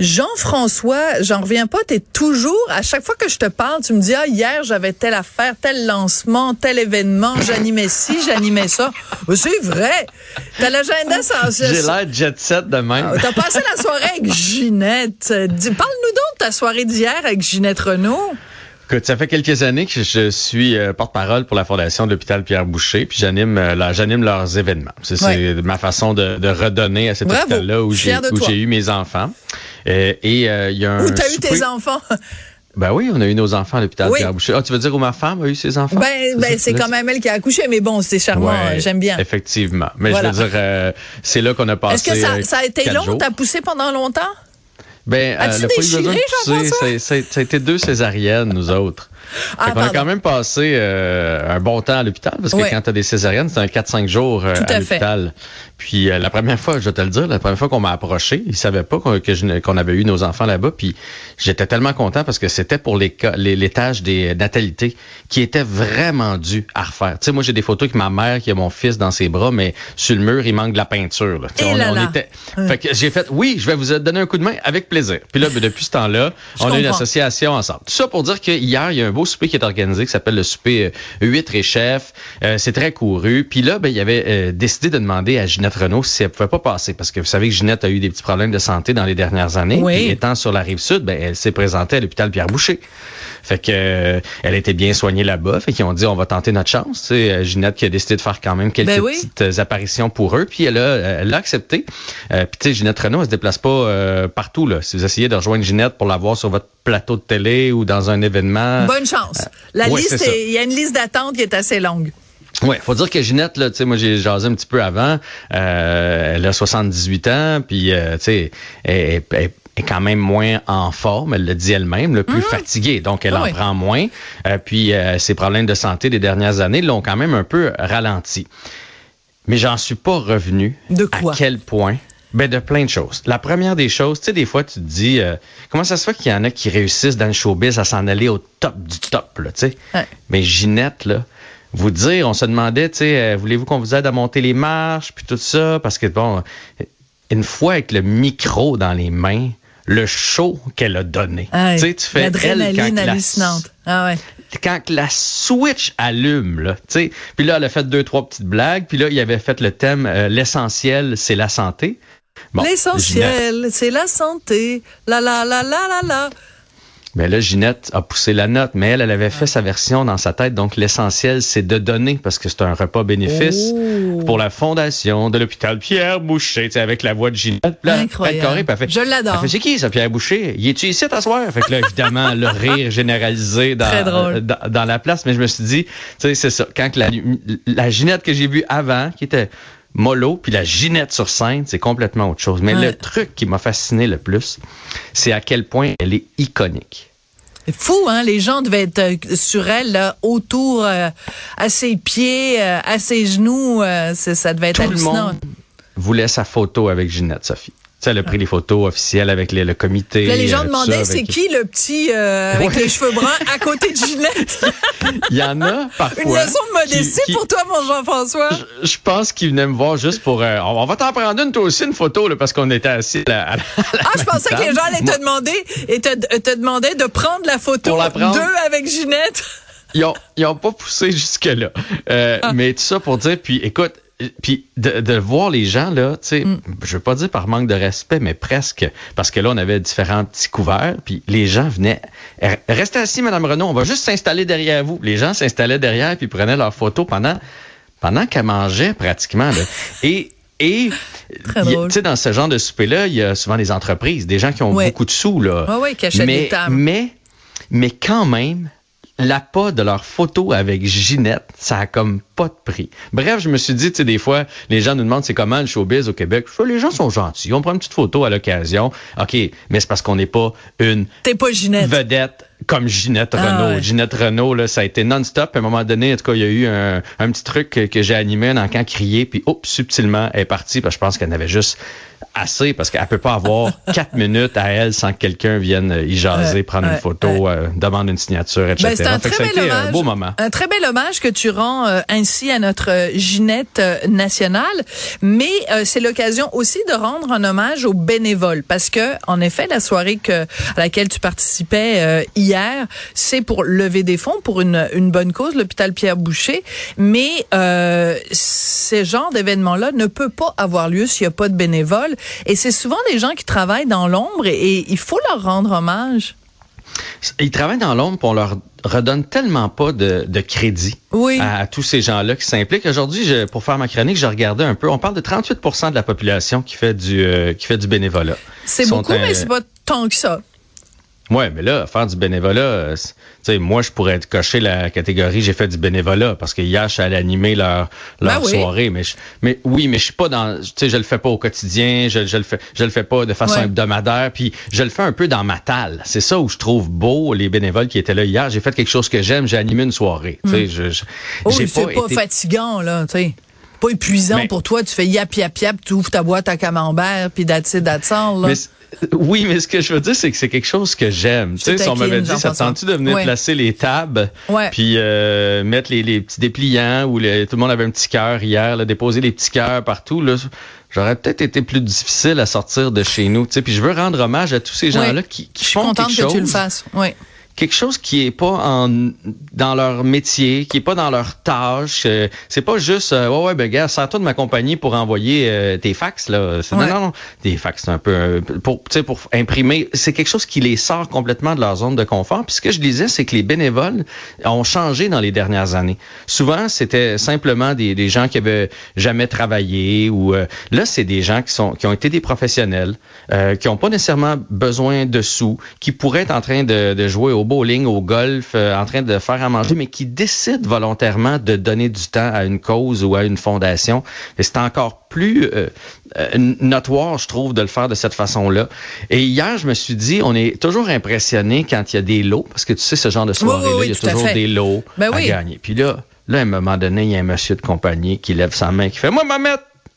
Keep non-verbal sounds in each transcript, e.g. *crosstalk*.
Jean-François, j'en reviens pas, t'es toujours, à chaque fois que je te parle, tu me dis, ah, hier, j'avais telle affaire, tel lancement, tel événement, j'animais ci, j'animais ça. C'est vrai. T'as l'agenda sans... J'ai l'air jet set de même. Ah, t'as passé la soirée avec Ginette. Parle-nous donc de ta soirée d'hier avec Ginette Renault. Écoute, ça fait quelques années que je suis euh, porte-parole pour la Fondation de l'hôpital Pierre Boucher, puis j'anime euh, j'anime leurs événements. C'est ma façon de, de, redonner à cet hôpital-là où j'ai eu mes enfants. Euh, et il y a un Où t'as eu tes enfants? Ben oui, on a eu nos enfants à l'hôpital Pierre Boucher. Ah, tu veux dire où ma femme a eu ses enfants? Ben, ben c'est quand même elle qui a accouché, mais bon, c'est charmant, j'aime bien. Effectivement. Mais je veux dire, c'est là qu'on a passé. Est-ce que ça, ça a été long? T'as poussé pendant longtemps? Ben, euh, le déchiré, été deux césariennes, nous autres. Ah, on a quand même passé euh, un bon temps à l'hôpital, parce que quand tu as des césariennes, c'est un 4-5 jours euh, à, l'hôpital. Puis euh, la première fois, je vais te le dire, la première fois qu'on m'a approché, ils savaient pas qu'on avait eu nos enfants là-bas. Puis j'étais tellement content parce que c'était pour les, les, tâches des natalités qui étaient vraiment dues à refaire. Tu sais, moi j'ai des photos avec ma mère qui a mon fils dans ses bras, mais sur le mur, il manque de la peinture. Là. on, était... Fait que j'ai fait, oui, je vais vous donner un coup de main avec plaisir. Puis là, ben, depuis ce temps-là, on a une association ensemble. Tout ça pour dire qu'hier, il y a un beau souper qui est organisé qui s'appelle le souper 8 et chef. c'est très couru. Puis là, ben, il avait euh, décidé de demander à Ginette Renault si elle pouvait pas passer. Parce que vous savez que Ginette a eu des petits problèmes de santé dans les dernières années. Oui. étant sur la rive sud, ben, elle s'est présentée à l'hôpital Pierre-Boucher. Fait que euh, elle était bien soignée là-bas. Fait qu'ils ont dit on va tenter notre chance. C'est euh, Ginette qui a décidé de faire quand même quelques ben petites apparitions pour eux. Puis elle a, elle a accepté. puis tu sais, Ginette Renault, elle se déplace pas partout. Là. Si vous essayez de rejoindre Ginette pour la voir sur votre plateau de télé ou dans un événement. Bonne chance. La liste, il y a une liste d'attente qui est assez longue. Oui, faut dire que Ginette, là, tu sais, moi j'ai jasé un petit peu avant. Euh, elle a 78 ans, puis euh, tu sais, elle, est quand même moins en forme, elle le dit elle-même, le plus mhm. fatiguée, donc elle en prend moins. Euh, puis ses problèmes de santé des dernières années l'ont quand même un peu ralenti. Mais j'en suis pas revenu. De quoi? À quel point? Ben de plein de choses. La première des choses, tu sais, des fois tu te dis comment ça se fait qu'il y en a qui réussissent dans le showbiz à s'en aller au top du top, là, tu sais? Mais Ginette, là, vous dire, on se demandait, tu sais, euh, voulez-vous qu'on vous aide à monter les marches, puis tout ça, parce que bon, une fois avec le micro dans les mains, le show qu'elle a donné. tu sais, tu fais l'adrénaline hallucinante. ah ouais. Quand la switch allume, là, tu sais, puis là, elle a fait deux, trois petites blagues, puis là, il avait fait le thème euh, L'essentiel, c'est la santé. L'essentiel, c'est la santé. La la la la la la. Mais là, Ginette a poussé la note, mais elle, elle avait fait sa version dans sa tête. Donc, l'essentiel, c'est de donner, parce que c'est un repas bénéfice oh. pour la fondation de l'hôpital Pierre Boucher, tu sais, avec la voix de Ginette. Incroyable. Je l'adore. c'est qui, ça, Pierre Boucher? Il est-tu ici t'asseoir? Fait que là, évidemment, le rire généralisé dans, dans, la place. Mais je me suis dit, tu sais, c'est ça. Quand la, la Ginette que j'ai vue avant, qui était mollo, puis la ginette sur scène, c'est complètement autre chose. Mais le truc qui m'a fasciné le plus, c'est à quel point elle est iconique. Fou, hein? Les gens devaient être euh, sur elle, là, autour, euh, à ses pieds, euh, à ses genoux. ça devait être hallucinant. Le monde voulait sa photo avec Ginette, Sophie. Tu sais, elle a pris les photos officielles avec le comité. Là, les gens demandaient c'est qui le petit *laughs* avec les cheveux bruns à côté de Ginette? Il y en a parfois. Une leçon de modestie pour toi, mon Jean-François. Je, pense qu'il venait me voir juste pour. on va t'en prendre une toi aussi une photo là, parce qu'on était assis à, Ah, je pensais que les gens allaient te demander et te, te demandaient de prendre la photo d'eux avec Ginette. Ils ont, ils ont pas poussé jusque là. Euh, ah. Mais tout ça pour dire, puis écoute, puis de, voir les gens là, tu sais, mm. je veux pas dire par manque de respect, mais presque, parce que là on avait différents petits couverts, puis les gens venaient, restez assis, Madame Renaud, on va juste s'installer derrière vous. Les gens s'installaient derrière puis prenaient leurs photos pendant pendant qu'elle mangeait pratiquement. Là. *laughs* Et et tu sais, dans ce genre de souper-là, il y a souvent des entreprises, des gens qui ont beaucoup de sous là. Oui, oui, qui achètent mais, des tables. Mais mais quand même, l'appât de leur photo avec Ginette, ça a comme pas de prix. Bref, je me suis dit, tu sais, des fois, les gens nous demandent c'est comment le showbiz au Québec? les gens sont gentils. On prend une petite photo à l'occasion. OK, mais c'est parce qu'on n'est pas une pas Ginette. vedette comme Ginette ah, Renault. Ginette Renault, là, ça a été non-stop. À un moment donné, en tout cas, il y a eu un, petit truc que, j'ai animé, un encan crié, puis hop, subtilement, elle est partie, parce que je pense qu'elle avait juste assez parce qu'elle peut pas avoir *laughs* quatre minutes à elle sans que quelqu'un vienne y jaser, prendre une photo, euh, demande une signature, etc. Ben, c'est un très bel hommage, un beau moment. Un très bel hommage que tu rends euh, ainsi à notre euh, Ginette nationale, mais c'est l'occasion aussi de rendre un hommage aux bénévoles parce que en effet la soirée que à laquelle tu participais hier, c'est pour lever des fonds pour une, une bonne cause, l'hôpital Pierre Boucher, mais ce genre d'événement là ne peut pas avoir lieu s'il n'y a pas de bénévoles et c'est souvent des gens qui travaillent dans l'ombre et, il faut leur rendre hommage. Ils travaillent dans l'ombre, pour on leur redonne tellement pas de, crédit à, tous ces gens-là qui s'impliquent. Aujourd'hui, pour faire ma chronique, je regardais un peu. On parle de 38 de la population qui fait du euh, qui fait du bénévolat. C'est beaucoup, mais c'est pas tant que ça. Ouais, mais là, faire du bénévolat, euh, tu sais, moi, je pourrais cocher la catégorie j'ai fait du bénévolat parce que hier, je suis allé animer leur, leur ben soirée. Mais, mais oui, mais je suis pas dans, tu sais, je le fais pas au quotidien, je, je le fais, je le fais pas de façon hebdomadaire, puis je le fais un peu dans ma talle. C'est ça où je trouve beau les bénévoles qui étaient là hier. J'ai fait quelque chose que j'aime, j'ai animé une soirée. Tu sais, hmm. je, oh, c'est pas, fatigant là, tu sais pas épuisant pour toi. Tu fais yap, yap, yap, tu ouvres ta boîte à camembert, puis that's it, that's all, là. Oui, mais ce que je veux dire, c'est que c'est quelque chose que j'aime. Tu sais, si on m'avait dit, ça tente-tu de venir placer les tables, puis euh, mettre les, petits dépliants, ou tout le monde avait un petit cœur hier, là, déposer les petits cœurs partout, là, j'aurais peut-être été plus difficile à sortir de chez nous. Tu sais, puis je veux rendre hommage à tous ces gens-là qui, qui font quelque chose. Je suis contente que tu le fasses. Oui quelque chose qui est pas en dans leur métier, qui est pas dans leur tâche. Euh, c'est pas juste euh, ouais ouais ben gars, sers-toi de ma compagnie pour envoyer euh, tes fax là. Non non non, des fax c'est un peu pour tu sais pour imprimer, c'est quelque chose qui les sort complètement de leur zone de confort. Puis ce que je disais c'est que les bénévoles ont changé dans les dernières années. Souvent c'était simplement des, des gens qui avaient jamais travaillé ou là c'est des gens qui sont qui ont été des professionnels, qui ont pas nécessairement besoin de sous, qui pourraient être en train de, de jouer au bowling, au golf, euh, en train de faire à manger, mais qui décide volontairement de donner du temps à une cause ou à une fondation. Et c'est encore plus euh, euh, notoire, je trouve, de le faire de cette façon-là. Et hier, je me suis dit, on est toujours impressionné quand il y a des lots, parce que tu sais, ce genre de soirée-là, il y a toujours des lots ben à gagner. Puis là, là, à un moment donné, il y a un monsieur de compagnie qui lève sa main, qui fait, moi, ma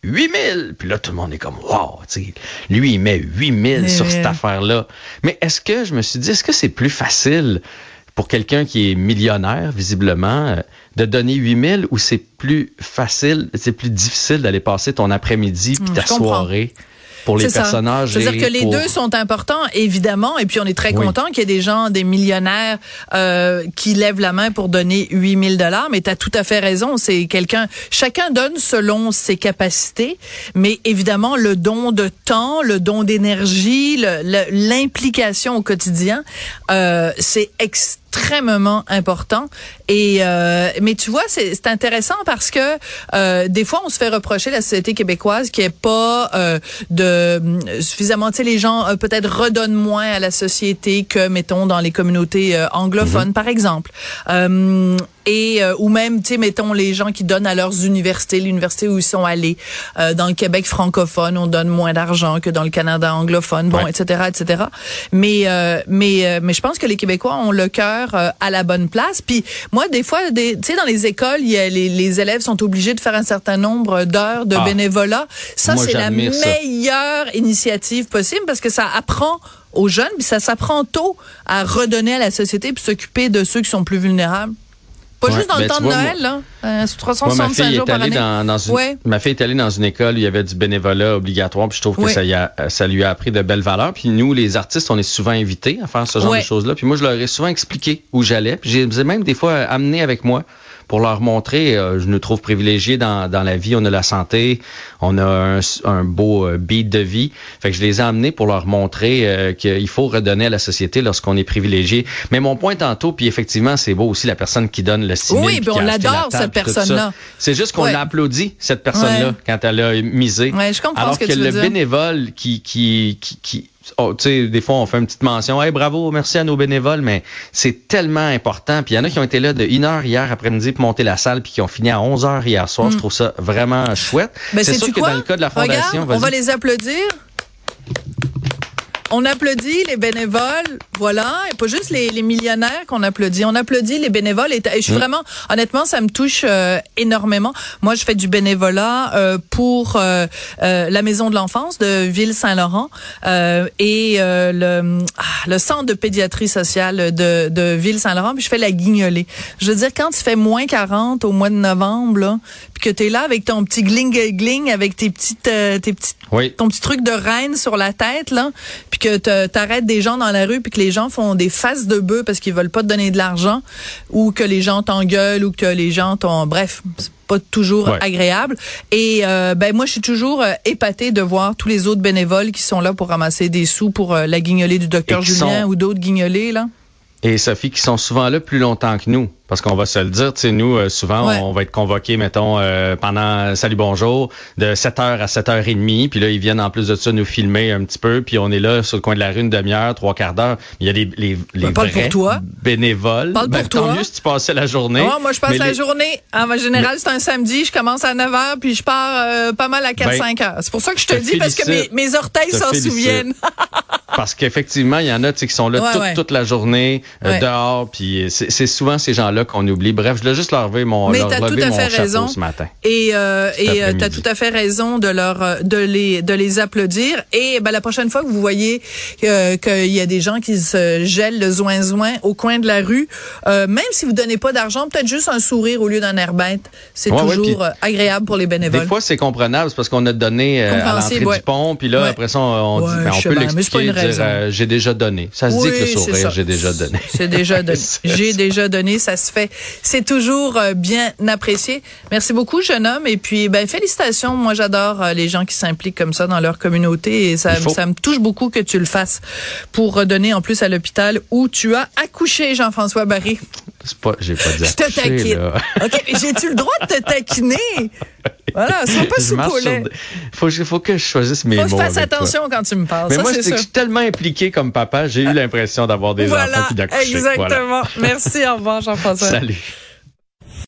8000! Puis là, tout le monde est comme, wow, sais, lui, il met 8000 sur cette affaire-là. Mais est-ce que, je me suis dit, est-ce que c'est plus facile pour quelqu'un qui est millionnaire, visiblement, euh, de donner 8000 ou c'est plus facile, c'est plus difficile d'aller passer ton après-midi puis hmm, ta soirée? Pour les personnages. C'est-à-dire que les deux sont importants, évidemment, et puis on est très content qu'il y ait des gens, des millionnaires euh, qui lèvent la main pour donner 8000 dollars, mais tu as tout à fait raison, c'est quelqu'un, chacun donne selon ses capacités, mais évidemment, le don de temps, le don d'énergie, l'implication au quotidien, euh, c'est extrêmement extrêmement important. Et euh, mais tu vois, c'est intéressant parce que euh, des fois, on se fait reprocher la société québécoise qui est pas euh, de suffisamment. Tu sais, les gens euh, peut-être redonnent moins à la société que mettons dans les communautés euh, anglophones, mm-hmm. par exemple. Euh, et ou même tu sais mettons les gens qui donnent à leurs universités l'université où ils sont allés dans le Québec francophone on donne moins d'argent que dans le Canada anglophone bon etc etc mais mais mais je pense que les Québécois ont le cœur euh, à la bonne place. Puis moi, des fois, tu sais, dans les écoles, y a les, les, élèves sont obligés de faire un certain nombre d'heures de ah. bénévolat. Ça, c'est la meilleure initiative possible parce que ça apprend aux jeunes, puis ça s'apprend tôt à redonner à la société puis s'occuper de ceux qui sont plus vulnérables. Pas juste dans le temps de Noël, là. Euh, 365 jours par année. Dans, dans une, Ma fille est allée dans une école où il y avait du bénévolat obligatoire, puis je trouve que ça, y a, ça lui a appris de belles valeurs. Puis nous, les artistes, on est souvent invités à faire ce genre de choses-là. Puis moi, je leur ai souvent expliqué où j'allais. Puis j'ai même des fois amené avec moi pour leur montrer, euh, je nous trouve privilégiés dans, dans la vie, on a la santé, on a un, un beau euh, beat de vie. Fait que je les ai amenés pour leur montrer euh, qu'il faut redonner à la société lorsqu'on est privilégié. Mais mon point tantôt, puis effectivement, c'est beau aussi la personne qui donne le signe. Oui, puis on l'adore cette personne-là. C'est juste qu'on applaudit cette personne-là quand elle a misé. Ouais, je comprends Alors ce que, que, tu le veux bénévole qui, qui, qui, qui oh, tu sais, des fois, on fait une petite mention. Hey, bravo, merci à nos bénévoles, mais c'est tellement important. Puis il y en a qui ont été là de une heure hier après-midi pour monter la salle, puis qui ont fini à 11 heures hier soir. Je mm. trouve ça vraiment chouette. Ben, c'est sûr que dans le cas de la fondation, on va les applaudir. On applaudit les bénévoles, voilà, et pas juste les, les millionnaires qu'on applaudit. On applaudit les bénévoles. Et, je suis mm. vraiment, honnêtement, ça me touche euh, énormément. Moi, je fais du bénévolat euh, pour euh, la maison de l'enfance de Ville-Saint-Laurent et le, ah, le centre de pédiatrie sociale de, de Ville-Saint-Laurent. Puis je fais la guignolée. Je veux dire, quand tu fais moins 40 au mois de novembre, là, puis que tu es là avec ton petit gling-gling, avec tes petites, tes petites, ton petit truc de reine sur la tête, là, puis que t'arrêtes des gens dans la rue puis que les gens font des faces de bœuf parce qu'ils veulent pas te donner de l'argent ou que les gens t'engueulent ou que les gens t'ont bref pas toujours agréable. Et euh, ben moi je suis toujours euh, épatée de voir tous les autres bénévoles qui sont là pour ramasser des sous pour euh, la guignolée du docteur Julien ou d'autres guignolés là et Sophie qui sont souvent là plus longtemps que nous. Parce qu'on va se le dire, tu sais, nous, euh, souvent, on va être convoqués, mettons, euh, pendant Salut Bonjour, de 7h à 7h30. Puis là, ils viennent en plus de ça nous filmer un petit peu. Puis on est là sur le coin de la rue une demi-heure, trois quarts d'heure. Il y a les, les, les ben, vrais toi. bénévoles. Parle ben, pour tant mieux si tu passais la journée. moi, je passe la journée. En général, c'est un samedi. Je commence à 9h, puis je pars euh, pas mal à 4-5 ben, heures. C'est pour ça que je te, dis, parce que mes, mes orteils s'en souviennent. *laughs* parce qu'effectivement, il y en a qui sont là toute, toute la journée, dehors. Puis c'est souvent ces gens-là qu'on oublie. Bref, je voulais juste leur lever mon, Mais leur tout à fait raison. ce matin. Et euh, et euh, tu as tout à fait raison de leur euh, de les de les applaudir et ben la prochaine fois que vous voyez euh, qu'il y a des gens qui se gèlent le zoin zoin au coin de la rue, euh, même si vous donnez pas d'argent, peut-être juste un sourire au lieu d'un air bête, c'est toujours agréable pour les bénévoles. Des fois c'est comprenable, c'est parce qu'on a donné à l'entrée du pont, puis là après ça on, dit ben, on peut l'expliquer, dire j'ai déjà donné. Ça se dit que le sourire j'ai déjà donné. *laughs* C'est déjà donné. *laughs* j'ai déjà donné, ça se fait. C'est toujours euh, bien apprécié. Merci beaucoup, jeune homme. Et puis, ben, félicitations. Moi, j'adore euh, les gens qui s'impliquent comme ça dans leur communauté et ça, ça me touche beaucoup que tu le fasses pour redonner en plus à l'hôpital où tu as accouché, Jean-François Barry. C'est pas, j'ai pas dit. Je te taquine. OK, j'ai-tu le droit de te taquiner? *laughs* Voilà, sois pas sous collet. Faut, faut que je choisisse mes mots. Faut que je fasse attention quand tu me parles. Mais ça, moi, c'est que je suis tellement impliqué comme papa, j'ai eu l'impression d'avoir des enfants puis d'accoucher. Exactement. Merci, au revoir, Jean-François. Salut.